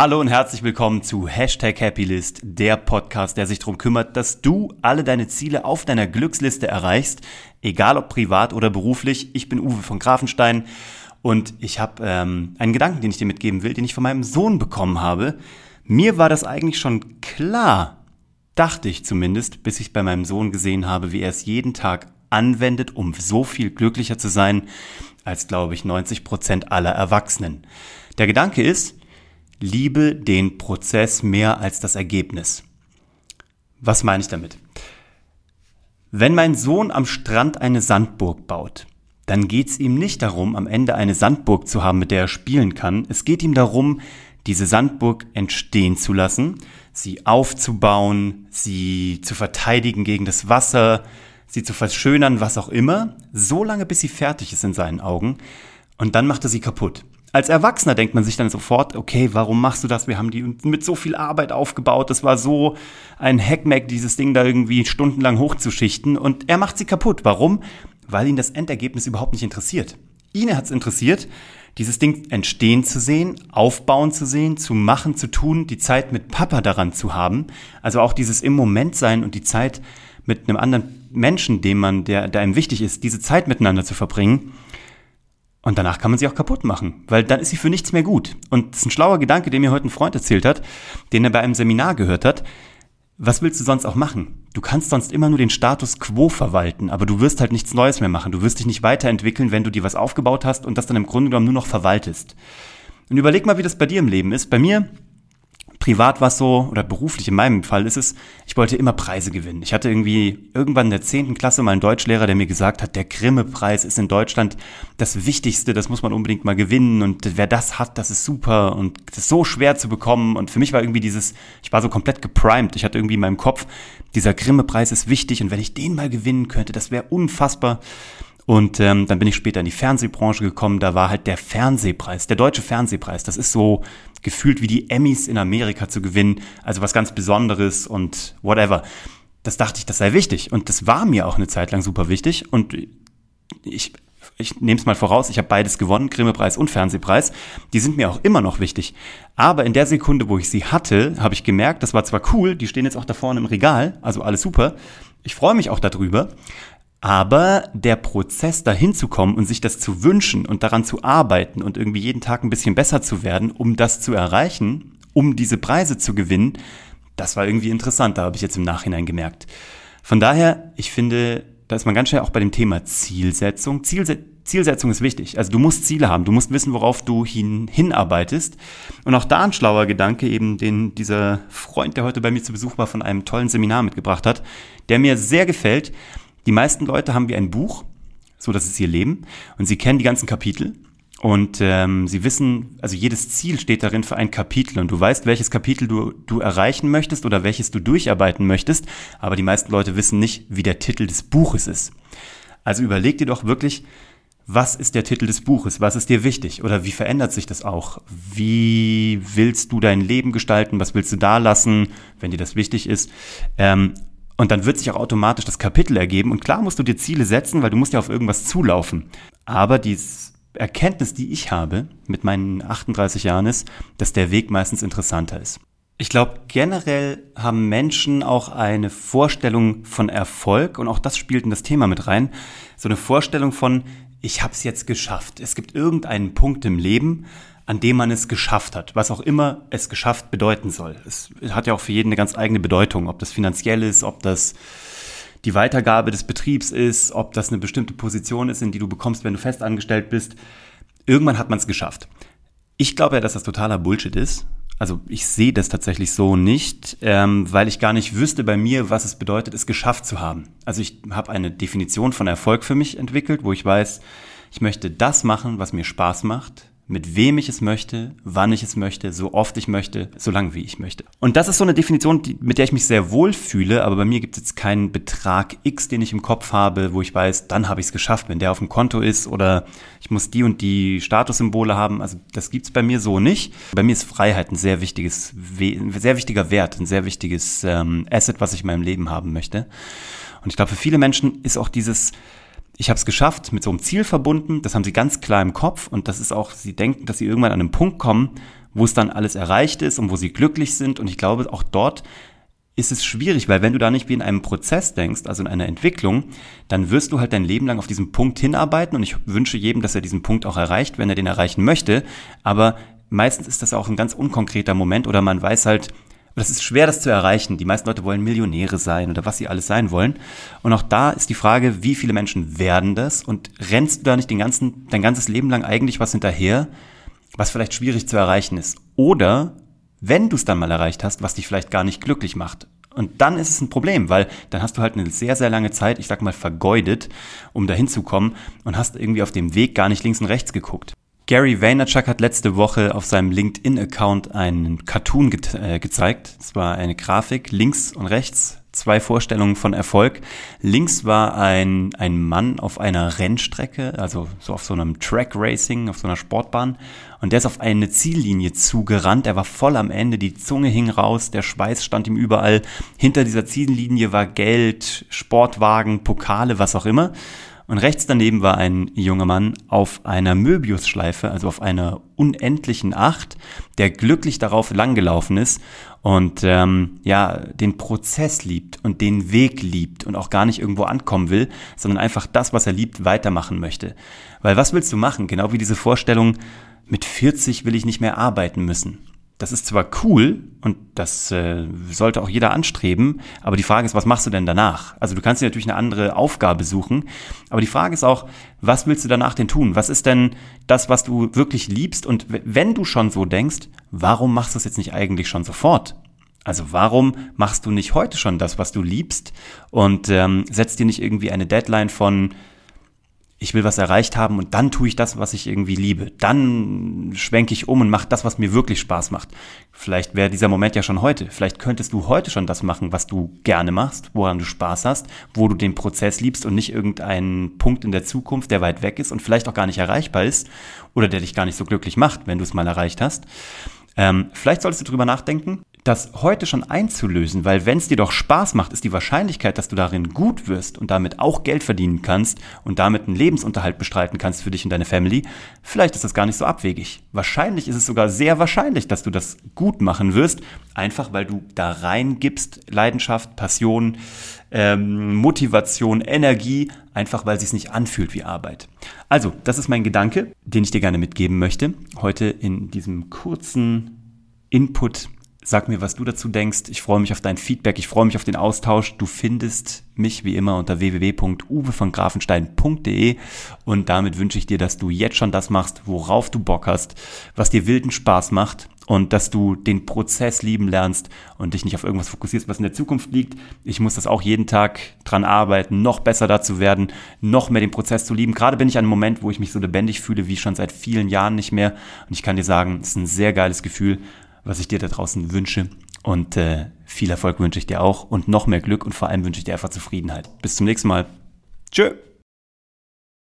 Hallo und herzlich willkommen zu Hashtag Happylist, der Podcast, der sich darum kümmert, dass du alle deine Ziele auf deiner Glücksliste erreichst, egal ob privat oder beruflich. Ich bin Uwe von Grafenstein und ich habe ähm, einen Gedanken, den ich dir mitgeben will, den ich von meinem Sohn bekommen habe. Mir war das eigentlich schon klar, dachte ich zumindest, bis ich bei meinem Sohn gesehen habe, wie er es jeden Tag anwendet, um so viel glücklicher zu sein als, glaube ich, 90 Prozent aller Erwachsenen. Der Gedanke ist, liebe den Prozess mehr als das Ergebnis. Was meine ich damit? Wenn mein Sohn am Strand eine Sandburg baut, dann geht es ihm nicht darum, am Ende eine Sandburg zu haben, mit der er spielen kann. Es geht ihm darum, diese Sandburg entstehen zu lassen, sie aufzubauen, sie zu verteidigen gegen das Wasser, sie zu verschönern, was auch immer, so lange bis sie fertig ist in seinen Augen. Und dann macht er sie kaputt als Erwachsener denkt man sich dann sofort, okay, warum machst du das? Wir haben die mit so viel Arbeit aufgebaut. Das war so ein Hackmack, dieses Ding da irgendwie stundenlang hochzuschichten. Und er macht sie kaputt. Warum? Weil ihn das Endergebnis überhaupt nicht interessiert. Ihn hat es interessiert, dieses Ding entstehen zu sehen, aufbauen zu sehen, zu machen, zu tun, die Zeit mit Papa daran zu haben. Also auch dieses im Moment sein und die Zeit mit einem anderen Menschen, dem man, der, der einem wichtig ist, diese Zeit miteinander zu verbringen. Und danach kann man sie auch kaputt machen, weil dann ist sie für nichts mehr gut. Und das ist ein schlauer Gedanke, den mir heute ein Freund erzählt hat, den er bei einem Seminar gehört hat. Was willst du sonst auch machen? Du kannst sonst immer nur den Status quo verwalten, aber du wirst halt nichts Neues mehr machen. Du wirst dich nicht weiterentwickeln, wenn du dir was aufgebaut hast und das dann im Grunde genommen nur noch verwaltest. Und überleg mal, wie das bei dir im Leben ist. Bei mir privat war es so, oder beruflich in meinem Fall ist es, ich wollte immer Preise gewinnen. Ich hatte irgendwie irgendwann in der zehnten Klasse mal einen Deutschlehrer, der mir gesagt hat, der Grimme-Preis ist in Deutschland das Wichtigste, das muss man unbedingt mal gewinnen und wer das hat, das ist super und das ist so schwer zu bekommen. Und für mich war irgendwie dieses, ich war so komplett geprimed. Ich hatte irgendwie in meinem Kopf, dieser Grimme-Preis ist wichtig und wenn ich den mal gewinnen könnte, das wäre unfassbar. Und ähm, dann bin ich später in die Fernsehbranche gekommen. Da war halt der Fernsehpreis, der deutsche Fernsehpreis. Das ist so gefühlt wie die Emmys in Amerika zu gewinnen. Also was ganz Besonderes und whatever. Das dachte ich, das sei wichtig. Und das war mir auch eine Zeit lang super wichtig. Und ich, ich nehme es mal voraus, ich habe beides gewonnen, Grimme-Preis und Fernsehpreis. Die sind mir auch immer noch wichtig. Aber in der Sekunde, wo ich sie hatte, habe ich gemerkt, das war zwar cool, die stehen jetzt auch da vorne im Regal, also alles super. Ich freue mich auch darüber. Aber der Prozess dahin zu kommen und sich das zu wünschen und daran zu arbeiten und irgendwie jeden Tag ein bisschen besser zu werden, um das zu erreichen, um diese Preise zu gewinnen, das war irgendwie interessant, da habe ich jetzt im Nachhinein gemerkt. Von daher, ich finde, da ist man ganz schnell auch bei dem Thema Zielsetzung. Zielse Zielsetzung ist wichtig. Also du musst Ziele haben, du musst wissen, worauf du hin, hinarbeitest. Und auch da ein schlauer Gedanke, eben den dieser Freund, der heute bei mir zu Besuch war, von einem tollen Seminar mitgebracht hat, der mir sehr gefällt. Die meisten Leute haben wie ein Buch, so das ist ihr Leben, und sie kennen die ganzen Kapitel und ähm, sie wissen, also jedes Ziel steht darin für ein Kapitel und du weißt, welches Kapitel du, du erreichen möchtest oder welches du durcharbeiten möchtest, aber die meisten Leute wissen nicht, wie der Titel des Buches ist. Also überleg dir doch wirklich, was ist der Titel des Buches? Was ist dir wichtig? Oder wie verändert sich das auch? Wie willst du dein Leben gestalten? Was willst du da lassen, wenn dir das wichtig ist? Ähm, und dann wird sich auch automatisch das Kapitel ergeben. Und klar musst du dir Ziele setzen, weil du musst ja auf irgendwas zulaufen. Aber die Erkenntnis, die ich habe mit meinen 38 Jahren ist, dass der Weg meistens interessanter ist. Ich glaube, generell haben Menschen auch eine Vorstellung von Erfolg und auch das spielt in das Thema mit rein. So eine Vorstellung von, ich habe es jetzt geschafft. Es gibt irgendeinen Punkt im Leben, an dem man es geschafft hat, was auch immer es geschafft bedeuten soll. Es hat ja auch für jeden eine ganz eigene Bedeutung, ob das finanziell ist, ob das die Weitergabe des Betriebs ist, ob das eine bestimmte Position ist, in die du bekommst, wenn du festangestellt bist. Irgendwann hat man es geschafft. Ich glaube ja, dass das totaler Bullshit ist. Also ich sehe das tatsächlich so nicht, ähm, weil ich gar nicht wüsste bei mir, was es bedeutet, es geschafft zu haben. Also ich habe eine Definition von Erfolg für mich entwickelt, wo ich weiß, ich möchte das machen, was mir Spaß macht mit wem ich es möchte, wann ich es möchte, so oft ich möchte, so lange wie ich möchte. Und das ist so eine Definition, die, mit der ich mich sehr wohl fühle, aber bei mir gibt es jetzt keinen Betrag X, den ich im Kopf habe, wo ich weiß, dann habe ich es geschafft, wenn der auf dem Konto ist oder ich muss die und die Statussymbole haben. Also das gibt's bei mir so nicht. Bei mir ist Freiheit ein sehr wichtiges, ein sehr wichtiger Wert, ein sehr wichtiges ähm, Asset, was ich in meinem Leben haben möchte. Und ich glaube, für viele Menschen ist auch dieses ich habe es geschafft, mit so einem Ziel verbunden, das haben sie ganz klar im Kopf und das ist auch, sie denken, dass sie irgendwann an einen Punkt kommen, wo es dann alles erreicht ist und wo sie glücklich sind. Und ich glaube, auch dort ist es schwierig, weil wenn du da nicht wie in einem Prozess denkst, also in einer Entwicklung, dann wirst du halt dein Leben lang auf diesen Punkt hinarbeiten und ich wünsche jedem, dass er diesen Punkt auch erreicht, wenn er den erreichen möchte. Aber meistens ist das auch ein ganz unkonkreter Moment oder man weiß halt, das ist schwer, das zu erreichen. Die meisten Leute wollen Millionäre sein oder was sie alles sein wollen. Und auch da ist die Frage, wie viele Menschen werden das? Und rennst du da nicht den ganzen, dein ganzes Leben lang eigentlich was hinterher, was vielleicht schwierig zu erreichen ist? Oder wenn du es dann mal erreicht hast, was dich vielleicht gar nicht glücklich macht. Und dann ist es ein Problem, weil dann hast du halt eine sehr, sehr lange Zeit, ich sag mal, vergeudet, um dahin zu kommen und hast irgendwie auf dem Weg gar nicht links und rechts geguckt. Gary Vaynerchuk hat letzte Woche auf seinem LinkedIn-Account einen Cartoon ge äh, gezeigt. Es war eine Grafik, links und rechts, zwei Vorstellungen von Erfolg. Links war ein, ein Mann auf einer Rennstrecke, also so auf so einem Track Racing, auf so einer Sportbahn. Und der ist auf eine Ziellinie zugerannt. Er war voll am Ende, die Zunge hing raus, der Schweiß stand ihm überall. Hinter dieser Ziellinie war Geld, Sportwagen, Pokale, was auch immer. Und rechts daneben war ein junger Mann auf einer Möbiusschleife, also auf einer unendlichen Acht, der glücklich darauf langgelaufen ist und ähm, ja den Prozess liebt und den Weg liebt und auch gar nicht irgendwo ankommen will, sondern einfach das, was er liebt, weitermachen möchte. Weil was willst du machen? Genau wie diese Vorstellung, mit 40 will ich nicht mehr arbeiten müssen das ist zwar cool und das äh, sollte auch jeder anstreben, aber die Frage ist, was machst du denn danach? Also du kannst dir natürlich eine andere Aufgabe suchen, aber die Frage ist auch, was willst du danach denn tun? Was ist denn das, was du wirklich liebst? Und wenn du schon so denkst, warum machst du es jetzt nicht eigentlich schon sofort? Also warum machst du nicht heute schon das, was du liebst und ähm, setzt dir nicht irgendwie eine Deadline von ich will was erreicht haben und dann tue ich das, was ich irgendwie liebe. Dann schwenke ich um und mache das, was mir wirklich Spaß macht. Vielleicht wäre dieser Moment ja schon heute. Vielleicht könntest du heute schon das machen, was du gerne machst, woran du Spaß hast, wo du den Prozess liebst und nicht irgendeinen Punkt in der Zukunft, der weit weg ist und vielleicht auch gar nicht erreichbar ist oder der dich gar nicht so glücklich macht, wenn du es mal erreicht hast. Ähm, vielleicht solltest du drüber nachdenken, das heute schon einzulösen, weil wenn es dir doch Spaß macht, ist die Wahrscheinlichkeit, dass du darin gut wirst und damit auch Geld verdienen kannst und damit einen Lebensunterhalt bestreiten kannst für dich und deine Family, vielleicht ist das gar nicht so abwegig. Wahrscheinlich ist es sogar sehr wahrscheinlich, dass du das gut machen wirst, einfach weil du da reingibst, Leidenschaft, Passion, ähm, Motivation, Energie, einfach weil es sich nicht anfühlt wie Arbeit. Also, das ist mein Gedanke, den ich dir gerne mitgeben möchte, heute in diesem kurzen Input Sag mir, was du dazu denkst. Ich freue mich auf dein Feedback. Ich freue mich auf den Austausch. Du findest mich wie immer unter www.uwevongrafenstein.de und damit wünsche ich dir, dass du jetzt schon das machst, worauf du Bock hast, was dir wilden Spaß macht und dass du den Prozess lieben lernst und dich nicht auf irgendwas fokussierst, was in der Zukunft liegt. Ich muss das auch jeden Tag dran arbeiten, noch besser dazu werden, noch mehr den Prozess zu lieben. Gerade bin ich an einem Moment, wo ich mich so lebendig fühle wie schon seit vielen Jahren nicht mehr und ich kann dir sagen, es ist ein sehr geiles Gefühl was ich dir da draußen wünsche. Und äh, viel Erfolg wünsche ich dir auch und noch mehr Glück und vor allem wünsche ich dir einfach Zufriedenheit. Bis zum nächsten Mal. Tschö.